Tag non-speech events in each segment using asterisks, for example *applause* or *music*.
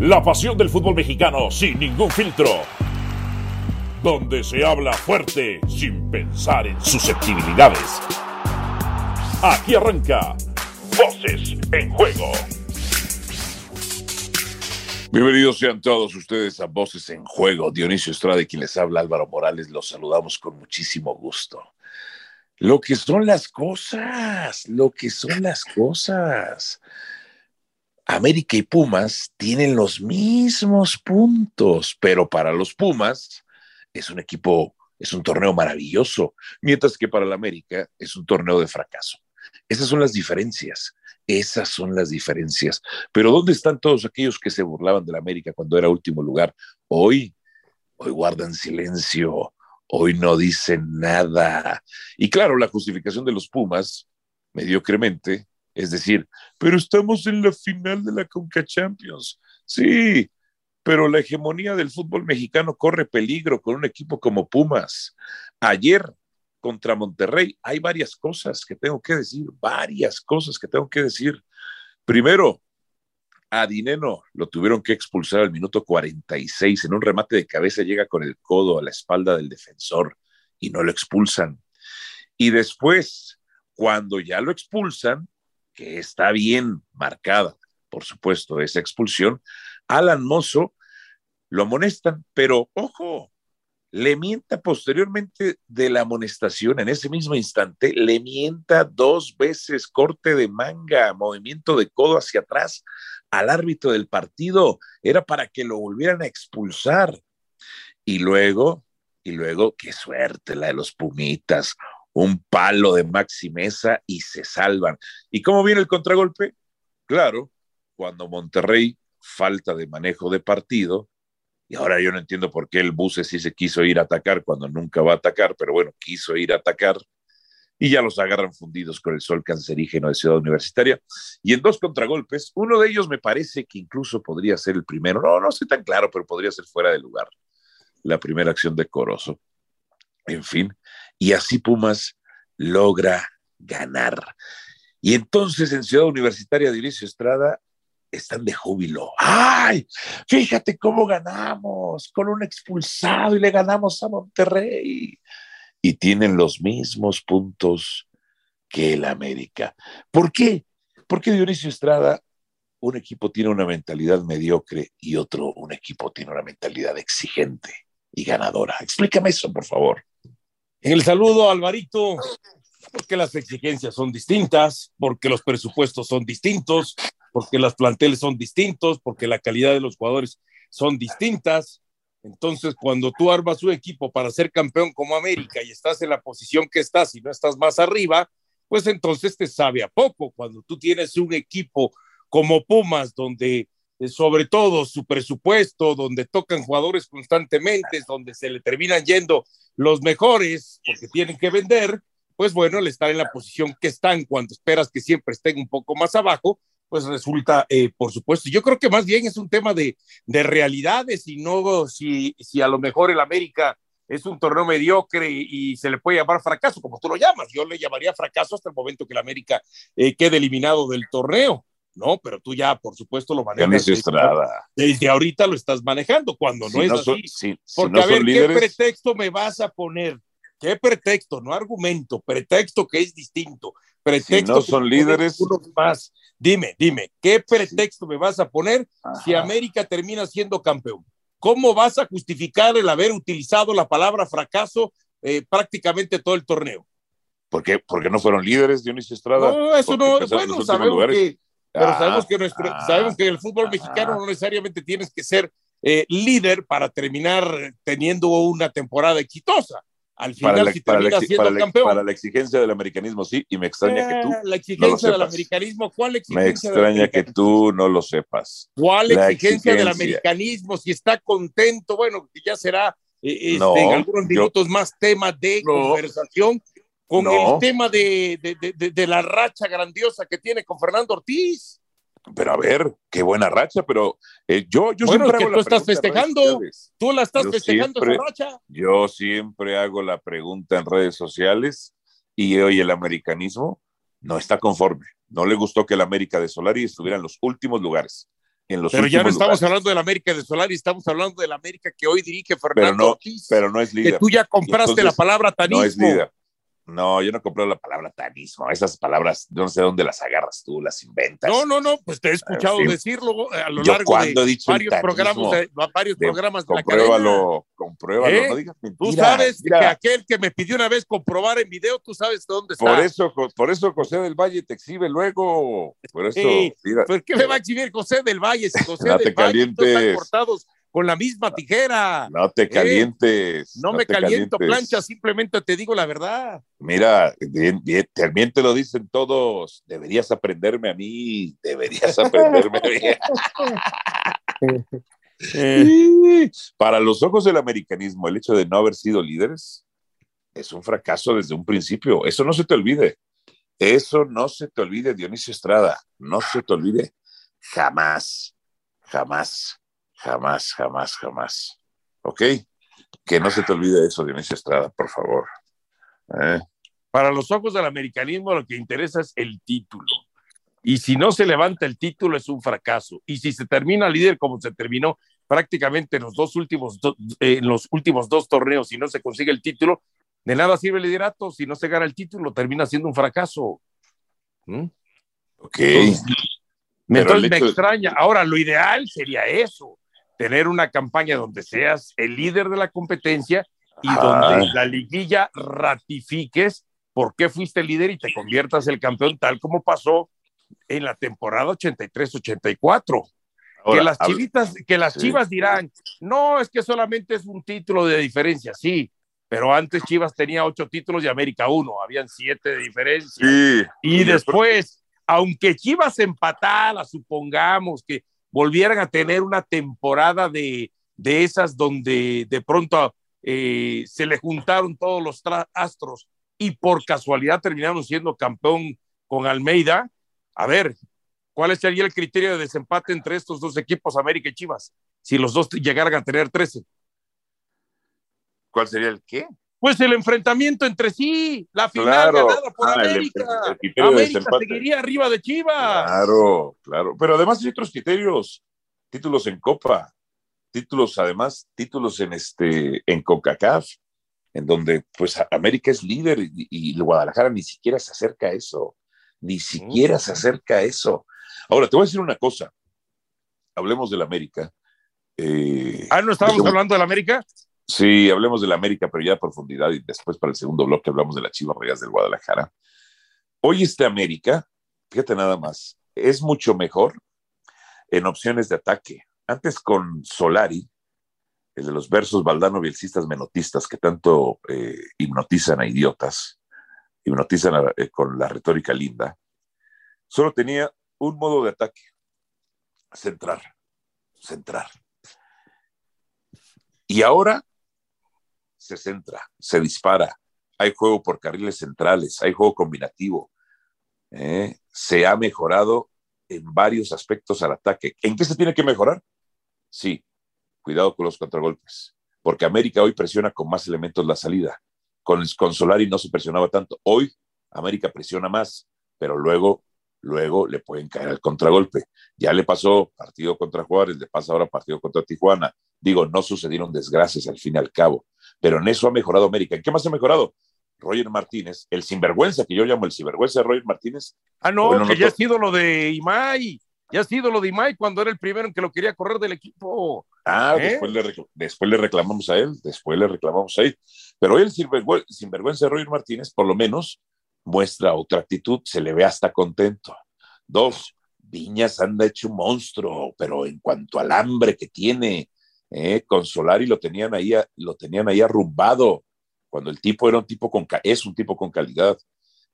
La pasión del fútbol mexicano sin ningún filtro. Donde se habla fuerte sin pensar en susceptibilidades. Aquí arranca Voces en Juego. Bienvenidos sean todos ustedes a Voces en Juego. Dionisio Estrada quien les habla Álvaro Morales, los saludamos con muchísimo gusto. Lo que son las cosas, lo que son las cosas. América y Pumas tienen los mismos puntos, pero para los Pumas es un equipo, es un torneo maravilloso, mientras que para el América es un torneo de fracaso. Esas son las diferencias, esas son las diferencias. Pero ¿dónde están todos aquellos que se burlaban del América cuando era último lugar? Hoy, hoy guardan silencio, hoy no dicen nada. Y claro, la justificación de los Pumas, mediocremente, es decir, pero estamos en la final de la Conca Champions. Sí, pero la hegemonía del fútbol mexicano corre peligro con un equipo como Pumas. Ayer contra Monterrey hay varias cosas que tengo que decir, varias cosas que tengo que decir. Primero, a Dineno lo tuvieron que expulsar al minuto 46. En un remate de cabeza llega con el codo a la espalda del defensor y no lo expulsan. Y después, cuando ya lo expulsan, que está bien marcada, por supuesto, esa expulsión, Alan Mozo lo amonestan, pero ojo, le mienta posteriormente de la amonestación, en ese mismo instante, le mienta dos veces corte de manga, movimiento de codo hacia atrás al árbitro del partido, era para que lo volvieran a expulsar. Y luego, y luego, qué suerte la de los Pumitas, un palo de Maxi Mesa y se salvan. ¿Y cómo viene el contragolpe? Claro, cuando Monterrey falta de manejo de partido, y ahora yo no entiendo por qué el Buce sí se quiso ir a atacar cuando nunca va a atacar, pero bueno, quiso ir a atacar y ya los agarran fundidos con el sol cancerígeno de Ciudad Universitaria. Y en dos contragolpes, uno de ellos me parece que incluso podría ser el primero, no, no sé tan claro, pero podría ser fuera de lugar, la primera acción de Corozo. En fin, y así Pumas logra ganar. Y entonces en Ciudad Universitaria de Estrada están de júbilo. ¡Ay! Fíjate cómo ganamos con un expulsado y le ganamos a Monterrey. Y tienen los mismos puntos que el América. ¿Por qué? Porque Dionisio Estrada, un equipo tiene una mentalidad mediocre y otro, un equipo tiene una mentalidad exigente y ganadora. Explícame eso, por favor. En el saludo, Alvarito, porque las exigencias son distintas, porque los presupuestos son distintos, porque las planteles son distintos, porque la calidad de los jugadores son distintas. Entonces, cuando tú armas un equipo para ser campeón como América y estás en la posición que estás y no estás más arriba, pues entonces te sabe a poco. Cuando tú tienes un equipo como Pumas, donde sobre todo su presupuesto, donde tocan jugadores constantemente, donde se le terminan yendo los mejores porque tienen que vender, pues bueno, al estar en la posición que están cuando esperas que siempre estén un poco más abajo, pues resulta, eh, por supuesto, yo creo que más bien es un tema de, de realidades y no si, si a lo mejor el América es un torneo mediocre y, se le puede llamar fracaso, como tú lo llamas. Yo le llamaría fracaso hasta el momento que el América eh, quede eliminado del torneo. ¿No? Pero tú ya, por supuesto, lo manejas. Desde, desde, ahorita lo estás manejando, cuando no es así. Porque, a ver, ¿qué pretexto me vas a poner? ¿Qué pretexto? No argumento, pretexto que es distinto. Pretexto no son líderes. Más. Dime, dime, ¿qué pretexto me vas a poner si América termina siendo campeón? ¿Cómo vas a justificar el haber utilizado la palabra fracaso eh, prácticamente todo el torneo? ¿Por qué? Porque no fueron líderes, Dionisio Estrada. No, eso no, bueno, sabemos que, pero sabemos que, nuestro, ah. sabemos que el fútbol mexicano no necesariamente tienes que ser eh, líder para terminar teniendo una temporada exitosa. Al final, para la, si para terminas siendo la, campeón. Para la exigencia del americanismo, sí, y me extraña que tú. La exigencia del americanismo, ¿cuál exigencia? Me extraña que tú no lo sepas. ¿Cuál exigencia, exigencia, del americanismo? Si está contento, bueno, que ya será eh, este, no, en algunos minutos yo, más tema de no, conversación con no. el tema de, de, de, de, la racha grandiosa que tiene con Fernando Ortiz. Pero a ver, qué buena racha, pero eh, yo, yo bueno, siempre que tú estás festejando, tú la estás yo festejando siempre, esa racha. Yo siempre hago la pregunta en redes sociales y hoy el americanismo no está conforme. No le gustó que el América de Solari estuviera en los últimos lugares. En los pero ya no estamos lugares. hablando del América de Solari, estamos hablando del América que hoy dirige pero Fernando no, Ortiz. pero no es líder. que tú ya compraste Entonces, la palabra tanismo. No es líder. No, yo no compré la palabra tanismo. Esas palabras, yo no sé dónde las agarras tú, las inventas. No, no, no, pues te he escuchado decirlo a lo Yo largo cuando de he dicho el varios programas de, varios de- programas de la cadena. compruébalo, compruébalo, ¿Eh? no digas Tú mentiras. sabes Mira, que aquel que me pidió una vez comprobar en video, tú sabes dónde está. por eso, por eso José del Valle te exhibe luego. Por eso, Sí, mira, ¿Por qué me va a exhibir José del Valle? Si *laughs* José del Valle tú están cortados con la misma tijera. no te calientes. No, me caliento calientes. plancha, simplemente te digo la verdad. Mira, bien, bien, también te lo dicen todos. Deberías aprenderme a mí. Deberías aprenderme a mí. *laughs* Sí. Para los ojos del americanismo, el hecho de no haber sido líderes es un fracaso desde un principio. Eso no se te olvide. Eso no se te olvide, Dionisio Estrada. No se te olvide. Jamás, jamás, jamás, jamás, jamás. ¿Ok? Que no se te olvide eso, Dionisio Estrada, por favor. ¿Eh? Para los ojos del americanismo lo que interesa es el título. Y si no se levanta el título es un fracaso. Y si se termina líder como se terminó prácticamente en los dos últimos, do- eh, en los últimos dos torneos y no se consigue el título, de nada sirve el liderato. Si no se gana el título, termina siendo un fracaso. ¿Mm? Ok. Entonces me extraña. Ahora, lo ideal sería eso, tener una campaña donde seas el líder de la competencia y donde la liguilla ratifiques por qué fuiste líder y te conviertas el campeón tal como pasó en la temporada 83-84. Que las chivitas, que las Sí. chivas dirán, no, es que solamente es un título de diferencia, sí, pero antes Chivas tenía ocho títulos y América uno, habían siete de diferencia. Sí. Y después, aunque Chivas empatara, supongamos que volvieran a tener una temporada de, de esas donde de pronto eh, se le juntaron todos los astros y por casualidad terminaron siendo campeón con Almeida, a ver, ¿cuál sería el criterio de desempate entre estos dos equipos, América y Chivas? Si los dos llegaran a tener 13. ¿Cuál sería el qué? Pues el enfrentamiento entre sí, la final Claro. ganada por Ah, América. el América seguiría arriba de Chivas. Claro, claro. Pero además hay otros criterios. Títulos en Copa, títulos, además, títulos en este, en CONCACAF, en donde pues América es líder y, y Guadalajara ni siquiera se acerca a eso. Ni siquiera se acerca a eso. Ahora, te voy a decir una cosa. Hablemos del América. Eh, Ah, ¿no estábamos hablando del América? Sí, hablemos del América, pero ya a profundidad y después para el segundo bloque hablamos de la Chivas Reyes del Guadalajara. Hoy este América, fíjate nada más, es mucho mejor en opciones de ataque. Antes con Solari, el de los versos Valdano Bielcistas Menotistas que tanto eh, hipnotizan a idiotas, hipnotizan a- eh, con la retórica linda, solo tenía un modo de ataque, centrar, centrar. Y ahora se centra, se dispara, hay juego por carriles centrales, hay juego combinativo, ¿eh? se ha mejorado en varios aspectos al ataque. ¿En qué se tiene que mejorar? Sí, cuidado con los contragolpes, porque América hoy presiona con más elementos la salida. Con, con Solari no se presionaba tanto. Hoy América presiona más, pero luego, luego le pueden caer al contragolpe. Ya le pasó partido contra Juárez, le pasa ahora partido contra Tijuana. Digo, no sucedieron desgracias al fin y al cabo, pero en eso ha mejorado América. ¿En qué más ha mejorado? Roger Martínez, el sinvergüenza que yo llamo el sinvergüenza de Roger Martínez, Ah, no, Bueno, que no ya ha sido lo de Imai. Ya ha sido lo de Imai cuando era el primero en que lo quería correr del equipo. Ah, ¿Eh? después, le después le reclamamos a él, después le reclamamos a él. Pero hoy el sinvergüe- sinvergüenza de Roger Martínez, por lo menos, muestra otra actitud, se le ve hasta contento. Dos, Viñas anda hecho un monstruo, pero en cuanto al hambre que tiene, eh, con Solari lo tenían ahí, lo tenían ahí arrumbado, cuando el tipo era un tipo con, es un tipo con calidad.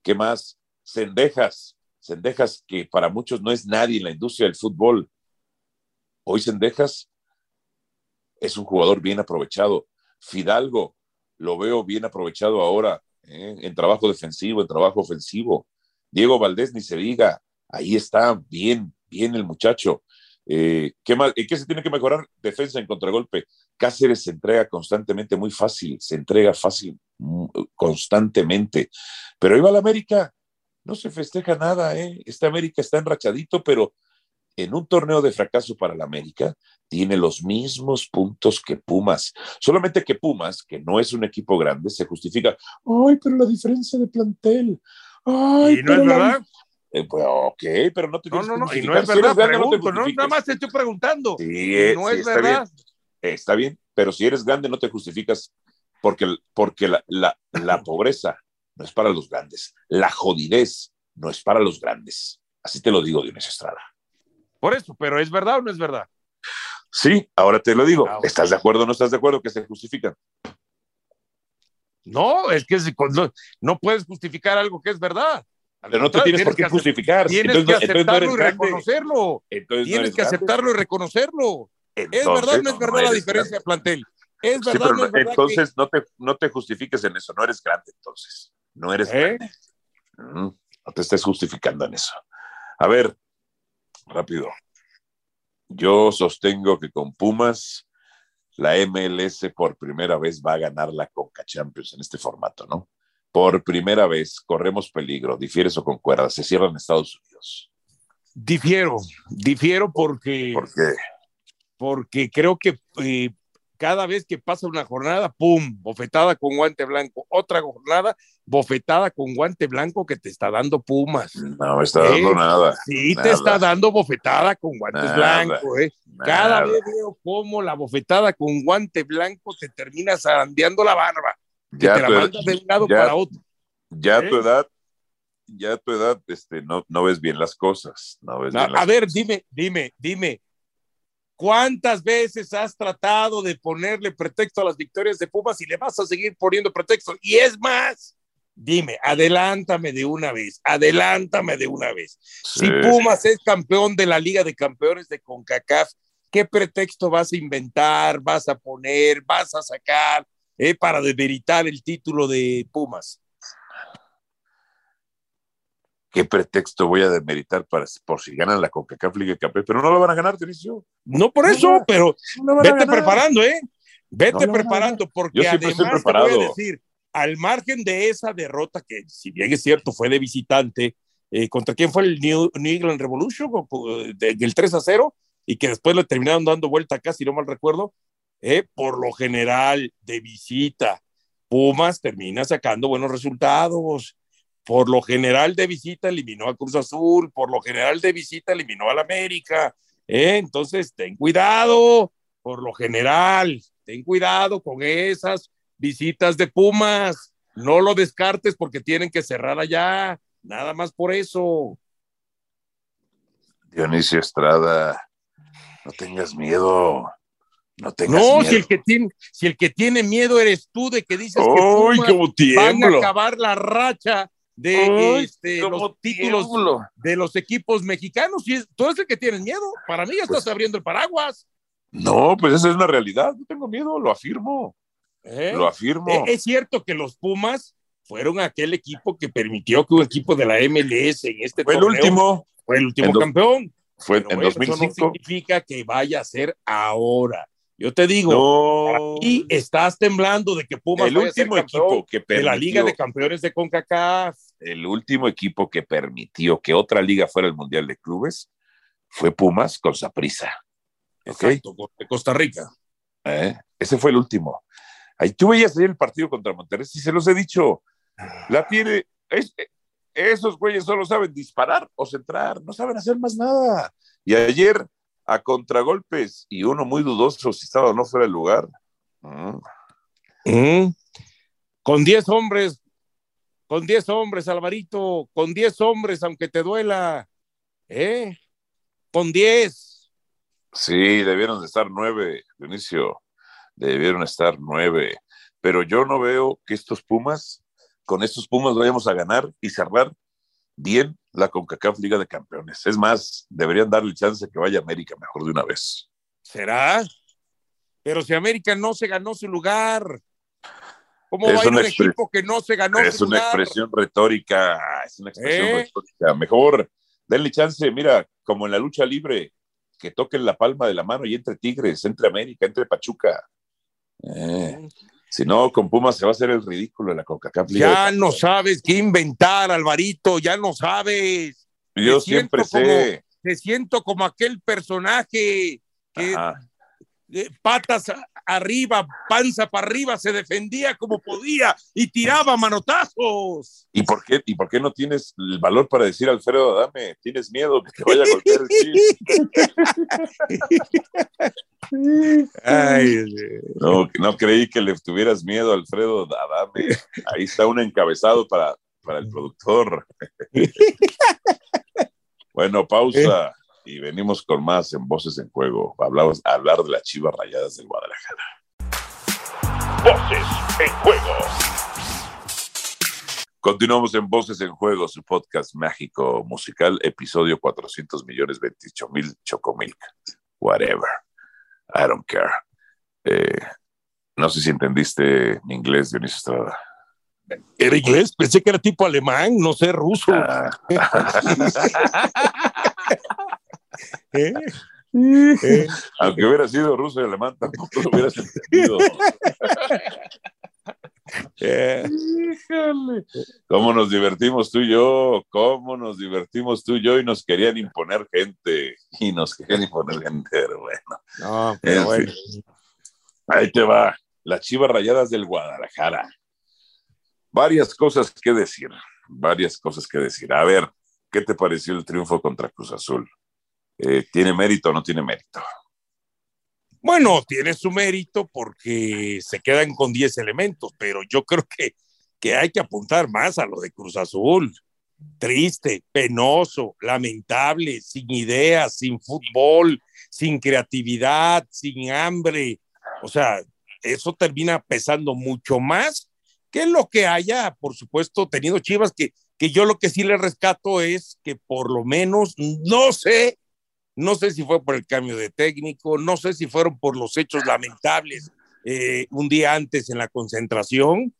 ¿Qué más? Cendejas, Cendejas que para muchos no es nadie en la industria del fútbol. Hoy Cendejas es un jugador bien aprovechado. Fidalgo, lo veo bien aprovechado ahora ¿eh? en trabajo defensivo, en trabajo ofensivo. Diego Valdés, ni se diga, ahí está bien, bien el muchacho. Eh, ¿qué, más, ¿En qué se tiene que mejorar? Defensa en contragolpe. Cáceres se entrega constantemente, muy fácil, se entrega fácil, mm, constantemente. Pero ahí va la América, no se festeja nada, ¿eh? Este América está enrachadito, pero en un torneo de fracaso para la América, tiene los mismos puntos que Pumas. Solamente que Pumas, que no es un equipo grande, se justifica, ay, pero la diferencia de plantel. Ay, ¿Y no es verdad? Eh, pues, ok, pero no te No, no, no, y no es Si verdad, grande, no pregunto, nada más te estoy preguntando. Sí, eh, no sí, es está bien. verdad. Está bien, pero si eres grande no te justificas porque, porque la, la, la *laughs* pobreza no es para los grandes, la jodidez no es para los grandes. Así te lo digo, Dionisio Estrada. Por eso, pero ¿es verdad o no es verdad? Sí, ahora te lo digo. Ah. ¿Estás de acuerdo o no estás de acuerdo que se justifican? No, es que si- no, no puedes justificar algo que es verdad. Pero no te tienes por qué justificar. Tienes Entonces, que no- entonces no aceptarlo y reconocerlo. Entonces Tienes que grande. aceptarlo y reconocerlo. ¿Es verdad o no es verdad la diferencia grande. de plantel? ¿Es Sí, verdad pero no es verdad? entonces no, te, no te justifiques en eso. No eres grande, entonces. No eres ¿Eh? grande. Mm, No te estés justificando en eso. A ver, rápido. Yo sostengo que con Pumas la MLS por primera vez va a ganar la Conca Champions en este formato, ¿no? Por primera vez corremos peligro, difieres o concuerdas, se cierran Estados Unidos. difiero, difiero porque, Porque porque creo que eh, cada vez que pasa una jornada, ¡pum! Bofetada con guante blanco. Otra jornada, bofetada con guante blanco que te está dando Pumas. no me está dando ¿Eh? nada. Sí, Nada. te está dando bofetada con guantes Nada. blancos, ¿eh? Cada nada. vez veo cómo la bofetada con guante blanco te termina zarandeando la barba, Ya te la tu, mandas de un lado ya- para otro. ya ¿Eh? tu edad, ya tu edad, este, no, no ves bien las cosas. No ves A, bien las a ver, cosas. dime, dime, dime. ¿Cuántas veces has tratado de ponerle pretexto a las victorias de Pumas y le vas a seguir poniendo pretexto? Y es más, dime, adelántame de una vez, adelántame de una vez. Si Sí. Pumas es campeón de la Liga de Campeones de CONCACAF, ¿qué pretexto vas a inventar, vas a poner, vas a sacar eh, para demeritar el título de Pumas? ¿Qué pretexto voy a demeritar para, por si ganan la CONCACAF Liga de Campeones? Pero no lo van a ganar, Dionisio. No por eso, no, pero No vete preparando, ¿eh? Vete No, preparando, porque Yo estoy además te voy a decir, al margen de esa derrota, que si bien es cierto, fue de visitante, eh, ¿contra quién fue el New, New England Revolution? Del 3 a 0, y que después le terminaron dando vuelta acá, si no mal recuerdo, eh, por lo general, de visita, Pumas termina sacando buenos resultados. Por lo general de visita eliminó a Cruz Azul, por lo general de visita eliminó al América. ¿eh? Entonces, ten cuidado, por lo general, ten cuidado con esas visitas de Pumas. No lo descartes porque tienen que cerrar allá. Nada más por eso. Dionisio Estrada, no tengas miedo. No tengas No, miedo. si el, que tiene, si el que tiene miedo eres tú de que dices que ¡Uy, Pumas cómo van a acabar la racha de ¡Uy, este, los títulos tiemblo! de los equipos mexicanos. Y es, tú eres el que tienes miedo. Para mí ya estás Pues- abriendo el paraguas. No, pues esa es una realidad. No tengo miedo, lo afirmo. ¿eh? Lo afirmo. Eh, Es cierto que los Pumas fueron aquel equipo que permitió que un equipo de la MLS en este Fue el torneo último. fue el último campeón. Fue Pero en bueno, Eso 2005. no significa que vaya a ser ahora. Yo te digo, No. y estás temblando de que Pumas el último equipo que de permitió, la Liga de Campeones de CONCACAF. el último equipo que permitió que otra liga fuera el Mundial de Clubes fue Pumas con Saprissa. Exacto, de Costa Rica. ¿Eh? Ese fue el último. Ahí tú veías ahí el partido contra Monterrey, si se los he dicho. La tiene. es- esos güeyes solo saben disparar o centrar, no saben hacer más nada. Y ayer, a contragolpes, y uno muy dudoso si estaba o no fuera el lugar. Mm. Mm. Con 10 hombres, con 10 hombres, Alvarito, con 10 hombres, aunque te duela, ¿eh? Con 10. Sí, debieron de estar nueve, Dionisio. Debieron estar nueve. Pero yo no veo que estos Pumas, con estos Pumas vayamos a ganar y cerrar bien la CONCACAF Liga de Campeones. Es más, deberían darle chance que vaya América mejor de una vez. ¿Será? Pero si América no se ganó su lugar, ¿cómo Es va a ir una un equipo que no se ganó es su una lugar? expresión retórica, es una expresión ¿Eh? retórica. Mejor denle chance, mira, como en la lucha libre, que toquen la palma de la mano y entre Tigres, entre América, entre Pachuca. Eh, si no, con Pumas se va a hacer el ridículo en la de Ya no sabes qué inventar, Alvarito, ya no sabes. Yo me siempre sé. te siento como aquel personaje que eh, patas arriba, panza para arriba, se defendía como podía y tiraba manotazos. ¿Y por qué, y por qué no tienes el valor para decir Alfredo Adame? ¿Tienes miedo que te vaya a golpear el? *laughs* Ay, No, no creí que le tuvieras miedo a Alfredo Adame. Ahí está un encabezado para, para el productor. *laughs* Bueno, pausa y venimos con más en Voces en Juego. Hablamos, a hablar de las chivas rayadas del Guadalajara. Voces en juego. Continuamos en Voces en Juego, su podcast mágico musical, episodio 400 millones 28 mil Chocomilk. Whatever. I don't care. Eh, no sé si entendiste mi inglés, Dionisio Estrada. Era inglés, pensé que era tipo alemán, no sé, ruso. Ah. *laughs* ¿Eh? ¿Eh? Aunque hubiera sido ruso y alemán, tampoco lo hubieras entendido. *laughs* Híjole. ¿Cómo nos divertimos tú y yo? ¿Cómo nos divertimos tú y yo? Y nos querían imponer gente. Y nos querían imponer gente, pero bueno. No, pero En bueno. fin. Ahí te va. Las chivas rayadas del Guadalajara. Varias cosas que decir. Varias cosas que decir. A ver, ¿qué te pareció el triunfo contra Cruz Azul? Eh, ¿Tiene mérito o no tiene mérito? Bueno, tiene su mérito porque se quedan con 10 elementos, pero yo creo que, que hay que apuntar más a lo de Cruz Azul. Triste, penoso, lamentable, sin ideas, sin fútbol, sin creatividad, sin hambre. O sea, eso termina pesando mucho más que lo que haya, por supuesto, tenido Chivas, que, que yo lo que sí le rescato es que por lo menos, no sé, no sé si fue por el cambio de técnico, no sé si fueron por los hechos lamentables eh, un día antes en la concentración,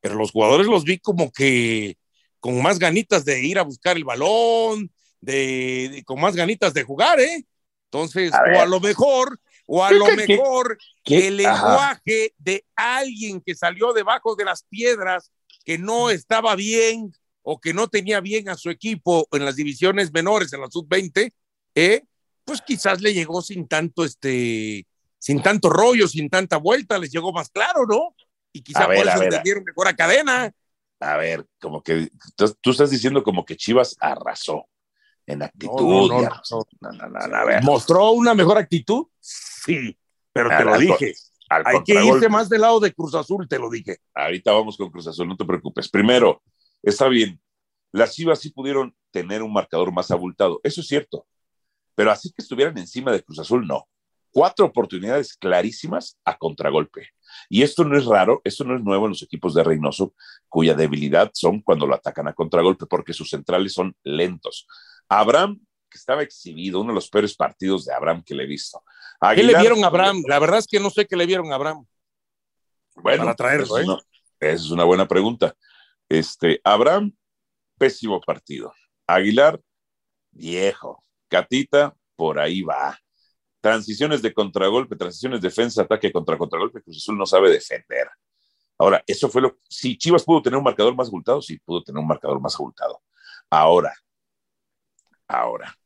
pero los jugadores los vi como que con más ganitas de ir a buscar el balón, de, de- con más ganitas de jugar, ¿eh? Entonces, A o a lo mejor, o a ¿Qué- lo mejor ¿Qué? el Ajá. lenguaje de alguien que salió debajo de las piedras, que no estaba bien o que no tenía bien a su equipo en las divisiones menores, en la sub-20, ¿eh? Pues quizás le llegó sin tanto, este, sin tanto rollo, sin tanta vuelta, les llegó más claro, ¿no? Y quizá A ver, por eso entendieron mejor a cadena. A ver, como que tú, estás diciendo como que Chivas arrasó en actitud. No, no, no, a ver. ¿Mostró una mejor actitud? Sí, pero te lo dije. Al Hay que irse más del lado de Cruz Azul, te lo dije. Ahorita vamos con Cruz Azul, no te preocupes. Primero, está bien, las Chivas sí pudieron tener un marcador más abultado, eso es cierto, pero así que estuvieran encima de Cruz Azul, no. Cuatro oportunidades clarísimas a contragolpe. Y esto no es raro, esto no es nuevo en los equipos de Reynoso, cuya debilidad son cuando lo atacan a contragolpe, porque sus centrales son lentos. Abraham, que estaba exhibido, uno de los peores partidos de Abraham que le he visto. ¿Qué Aguilar- le vieron a Abraham? La verdad es que no sé qué le vieron a Abraham. Bueno, para traerlo, ¿eh? esa es una buena pregunta. Este, Abraham, pésimo partido. Aguilar, viejo. Catita, por ahí va. Transiciones de contragolpe, transiciones defensa, ataque contra contragolpe, Cruz Azul no sabe defender. Ahora, eso fue lo. Si Chivas pudo tener un marcador más abultado, sí pudo tener un marcador más abultado. Ahora, ahora,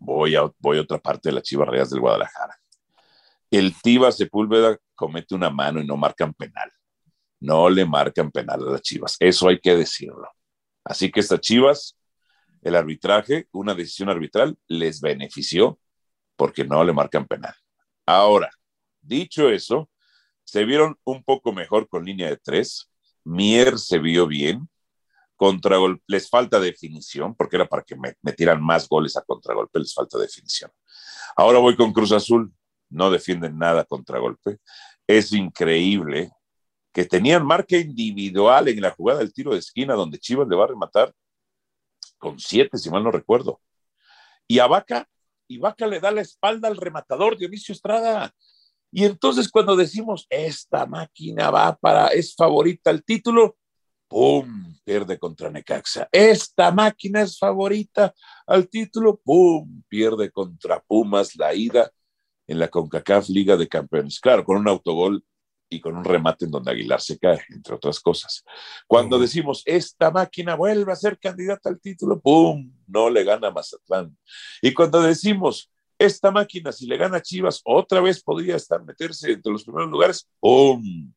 voy a, voy otra parte de las Chivas Reyes del Guadalajara. El Tiva Sepúlveda comete una mano y no marcan penal. No le marcan penal a las Chivas. Eso hay que decirlo. Así que estas Chivas, el arbitraje, una decisión arbitral, les benefició porque no le marcan penal. Ahora, dicho eso, se vieron un poco mejor con línea de tres. Mier se vio bien. Contragolpe, les falta definición, porque era para que me, metieran más goles a contragolpe, les falta definición. Ahora voy con Cruz Azul, no defienden nada contragolpe. Es increíble que tenían marca individual en la jugada del tiro de esquina, donde Chivas le va a rematar con siete, si mal no recuerdo. Y a Vaca, y Vaca le da la espalda al rematador Dionisio Estrada. Y entonces cuando decimos, esta máquina va para, es favorita al título, ¡pum! Pierde contra Necaxa. Esta máquina es favorita al título, ¡pum! Pierde contra Pumas la ida en la CONCACAF Liga de Campeones. Claro, con un autogol y con un remate en donde Aguilar se cae, entre otras cosas. Cuando decimos, esta máquina vuelve a ser candidata al título, ¡pum! No le gana Mazatlán. Y cuando decimos, esta máquina, si le gana Chivas, otra vez podría estar meterse entre los primeros lugares, ¡pum!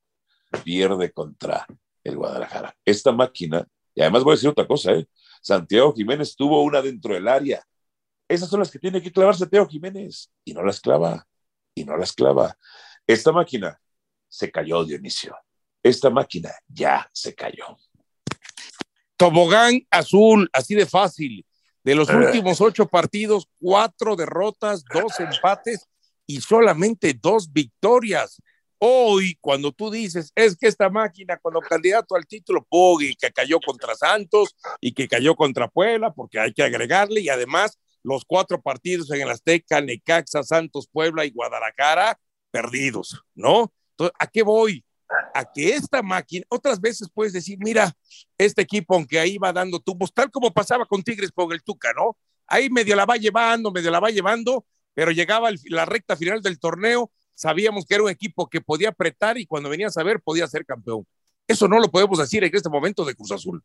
Pierde contra el Guadalajara. Esta máquina, y además voy a decir otra cosa, ¿eh? Santiago Jiménez tuvo una dentro del área. Esas son las que tiene que clavar Santiago Jiménez y no las clava, y no las clava. Esta máquina se cayó Dionisio. Esta máquina ya se cayó. Tobogán azul, así de fácil. De los eh. últimos ocho partidos, cuatro derrotas, dos empates y solamente dos victorias. Hoy, cuando tú dices, es que esta máquina, cuando candidato al título, Poggi, que cayó contra Santos y que cayó contra Puebla, porque hay que agregarle, y además los cuatro partidos en el Azteca, Necaxa, Santos, Puebla y Guadalajara, perdidos, ¿no? ¿A qué voy? A que esta máquina, otras veces puedes decir, mira, este equipo, aunque ahí va dando tubos, tal como pasaba con Tigres con el Tuca, ¿no? Ahí medio la va llevando, medio la va llevando, pero llegaba la recta final del torneo, sabíamos que era un equipo que podía apretar y cuando venías a ver podía ser campeón. Eso no lo podemos decir en este momento de Cruz Azul,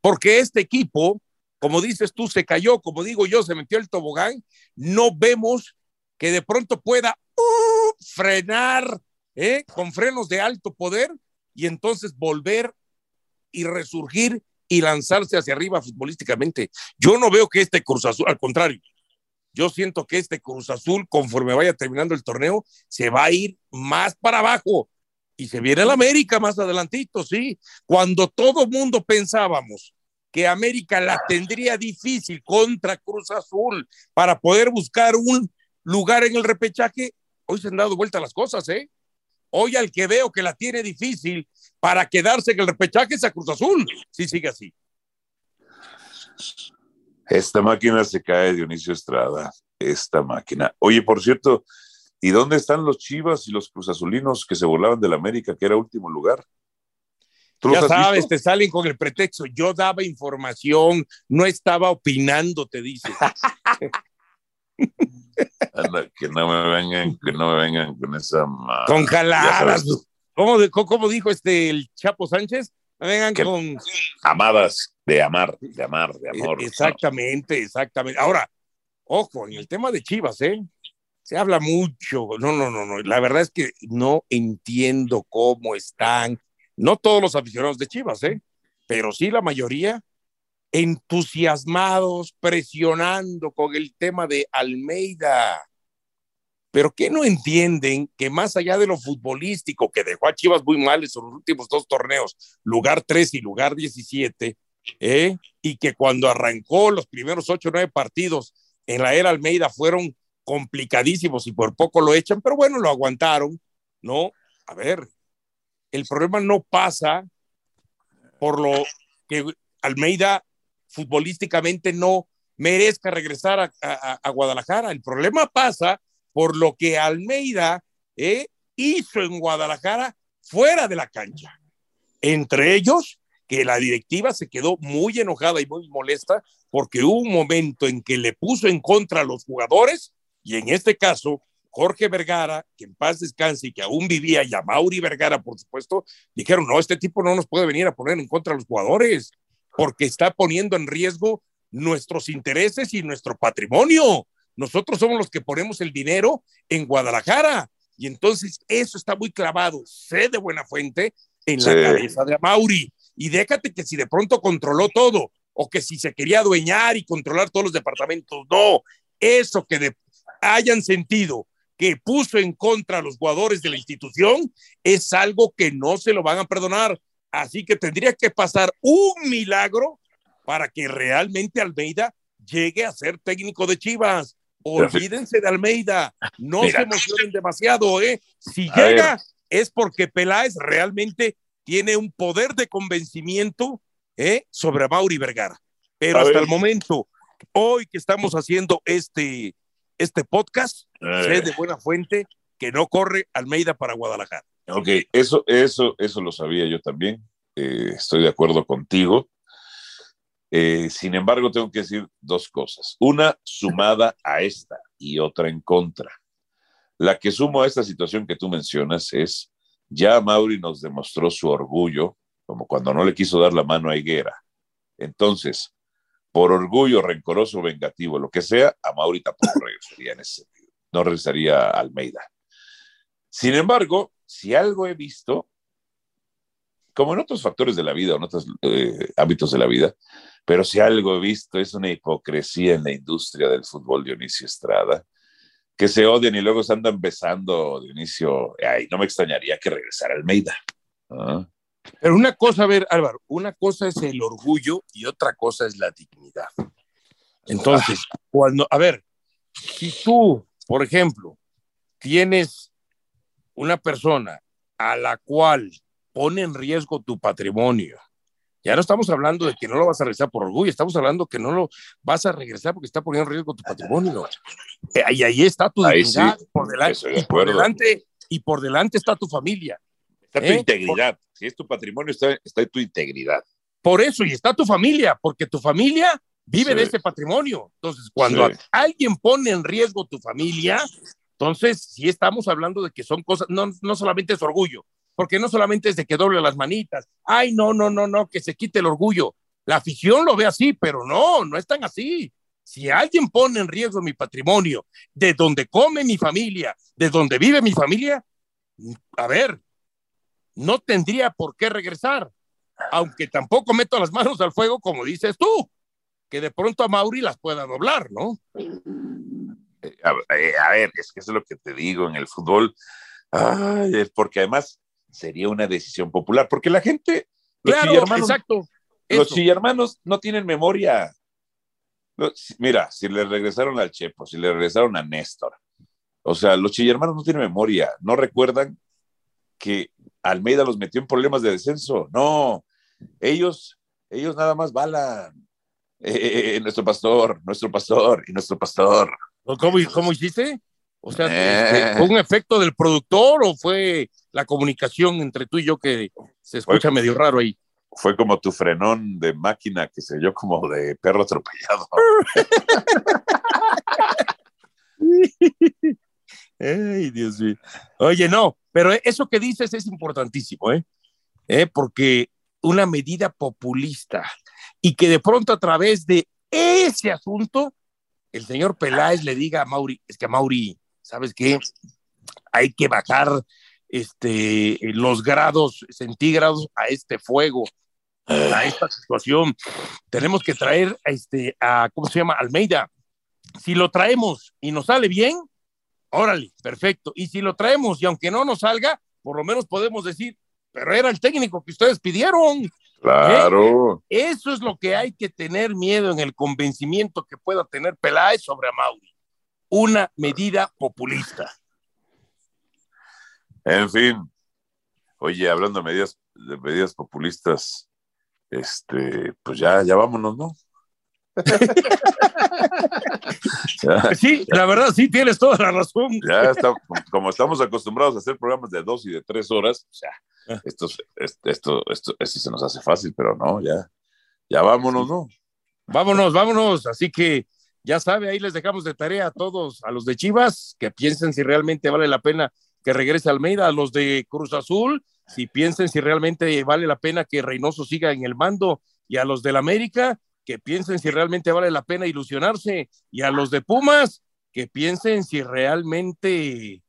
porque este equipo, como dices tú, se cayó, como digo yo, se metió el tobogán, no vemos que de pronto pueda uh, frenar ¿eh? con frenos de alto poder y entonces volver y resurgir y lanzarse hacia arriba futbolísticamente. Yo no veo que este Cruz Azul, al contrario, yo siento que este Cruz Azul, conforme vaya terminando el torneo, se va a ir más para abajo y se viene el América más adelantito, sí. Cuando todo mundo pensábamos que América la tendría difícil contra Cruz Azul para poder buscar un lugar en el repechaje, hoy se han dado vuelta las cosas, ¿eh? Hoy al que veo que la tiene difícil para quedarse en el repechaje es a Cruz Azul. Sí, sigue así. Esta máquina se cae, Dionisio Estrada. Esta máquina. Oye, por cierto, ¿y dónde están los Chivas y los Cruz Azulinos que se burlaban del América, que era último lugar? ya sabes, te salen con el pretexto. Yo daba información, no estaba opinando, te dice. *laughs* que no me vengan, que no me vengan con esa con jaladas. ¿Cómo, dijo este el Chapo Sánchez? Me vengan con amadas de amar, de amar, de amor. Exactamente, exactamente. Ahora, ojo, en el tema de Chivas, ¿eh? Se habla mucho. No, no, no, no. La verdad es que no entiendo cómo están. No todos los aficionados de Chivas, ¿eh? Pero sí la mayoría entusiasmados, presionando con el tema de Almeida. Pero que no entienden que más allá de lo futbolístico que dejó a Chivas muy mal en los últimos dos torneos, lugar 3 y lugar 17, ¿eh? y que cuando arrancó los primeros 8 o 9 partidos en la era Almeida fueron complicadísimos y por poco lo echan, pero bueno, lo aguantaron, ¿no? A ver, el problema no pasa por lo que Almeida futbolísticamente no merezca regresar a, Guadalajara. El problema pasa por lo que Almeida eh, hizo en Guadalajara fuera de la cancha. Entre ellos, que la directiva se quedó muy enojada y muy molesta porque hubo un momento en que le puso en contra a los jugadores y en este caso Jorge Vergara, que en paz descanse y que aún vivía, y a Mauri Vergara, por supuesto, dijeron, no, este tipo no nos puede venir a poner en contra a los jugadores porque está poniendo en riesgo nuestros intereses y nuestro patrimonio. Nosotros somos los que ponemos el dinero en Guadalajara. Y entonces eso está muy clavado, sé de buena fuente, en la cabeza de Mauri. Y déjate que si de pronto controló todo, o que si se quería adueñar y controlar todos los departamentos, no. Eso que hayan sentido que puso en contra a los jugadores de la institución es algo que no se lo van a perdonar. Así que tendría que pasar un milagro para que realmente Almeida llegue a ser técnico de Chivas. Olvídense de Almeida, no se emocionen demasiado, ¿eh? Si llega es porque Peláez realmente tiene un poder de convencimiento ¿eh? sobre Mauri Vergara. Pero hasta el momento, hoy que estamos haciendo este, este podcast, sé de buena fuente que no corre Almeida para Guadalajara. Ok, eso, eso, eso lo sabía yo también. Eh, estoy de acuerdo contigo. Eh, sin embargo, tengo que decir dos cosas. Una sumada a esta y otra en contra. La que sumo a esta situación que tú mencionas es Ya Mauri nos demostró su orgullo, como cuando no le quiso dar la mano a Higuera. Entonces, por orgullo rencoroso, vengativo, lo que sea, a Mauri tampoco regresaría en ese sentido. No regresaría a Almeida. Sin embargo, si algo he visto, como en otros factores de la vida o en otros eh, hábitos de la vida, pero si algo he visto es una hipocresía en la industria del fútbol Dionisio Estrada, que se odian y luego se andan besando Dionisio. Ay, no me extrañaría que regresara Almeida. ¿Ah? Pero una cosa, a ver, Álvaro, una cosa es el orgullo y otra cosa es la dignidad. Entonces, cuando, a ver, si tú, por ejemplo, tienes una persona a la cual pone en riesgo tu patrimonio, ya no estamos hablando de que no lo vas a regresar por orgullo, estamos hablando que no lo vas a regresar porque está poniendo en riesgo tu patrimonio. Eh, y ahí está tu dignidad por delante, y por delante, y por delante está tu familia. Está tu ¿Eh? integridad. si es tu patrimonio, está, está tu integridad. Por eso, y está tu familia, porque tu familia vive de ese patrimonio. Entonces, cuando alguien pone en riesgo tu familia, entonces sí estamos hablando de que son cosas, no, no solamente es orgullo, porque no solamente es de que doble las manitas, ay, no, no, no, no, que se quite el orgullo. La afición lo ve así, pero no, no es tan así. Si alguien pone en riesgo mi patrimonio, de donde come mi familia, de donde vive mi familia, a ver, no tendría por qué regresar, aunque tampoco meto las manos al fuego, como dices tú, que de pronto a Mauri las pueda doblar, ¿no? Eh, a, ver, es que eso es lo que te digo en el fútbol, ay, es porque además sería una decisión popular, porque la gente, los claro, exacto, los chillermanos no tienen memoria. mira, si le regresaron al Chepo, si le regresaron a Néstor, o sea, los chillermanos no tienen memoria, no recuerdan que Almeida los metió en problemas de descenso. No, ellos, ellos nada más balan. Eh, eh, eh, nuestro pastor, nuestro pastor y nuestro pastor. ¿Cómo, cómo hiciste? O sea, este, ¿fue un efecto del productor o fue la comunicación entre tú y yo que se escucha medio raro ahí? Fue como tu frenón de máquina que se oyó como de perro atropellado. *laughs* Ay, Dios mío. Oye, no, pero eso que dices es importantísimo, ¿eh? ¿Eh? Porque una medida populista y que de pronto a través de ese asunto el señor Peláez le diga a Mauri, es que a Mauri ¿sabes qué? Hay que bajar este, los grados centígrados a este fuego, a esta situación. Tenemos que traer este, a, ¿cómo se llama? Almeida. Si lo traemos y nos sale bien, órale, perfecto. Y si lo traemos y aunque no nos salga, por lo menos podemos decir, pero era el técnico que ustedes pidieron. Claro. ¿Eh? Eso es lo que hay que tener miedo en el convencimiento que pueda tener Peláez sobre Mauri una medida populista. En fin, oye, hablando de medidas, de medidas populistas, este, pues ya, ya vámonos, ¿no? *laughs* sí, la verdad, sí, tienes toda la razón. Ya está, como estamos acostumbrados a hacer programas de dos y de tres horas, o sea, ah. Esto, esto, esto, esto, se nos hace fácil, pero no, ya, ya vámonos, ¿no? Vámonos, vámonos. Así que ya sabe, ahí les dejamos de tarea a todos, a los de Chivas, que piensen si realmente vale la pena que regrese Almeida, a los de Cruz Azul, si piensen si realmente vale la pena que Reynoso siga en el mando, y a los del América, que piensen si realmente vale la pena ilusionarse, y a los de Pumas, que piensen si realmente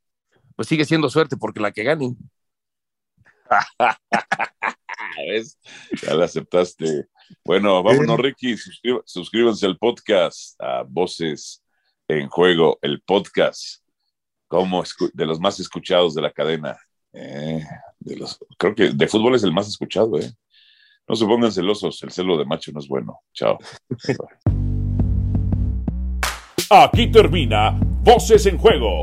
pues sigue siendo suerte porque la que ganen. *laughs* Ya la aceptaste. Bueno, vámonos, Ricky. suscríbanse al podcast, a Voces en Juego, el podcast, como de los más escuchados de la cadena. Eh, creo que de fútbol es el más escuchado, ¿eh? No se pongan celosos, el celo de macho no es bueno. Chao. Aquí termina Voces en Juego.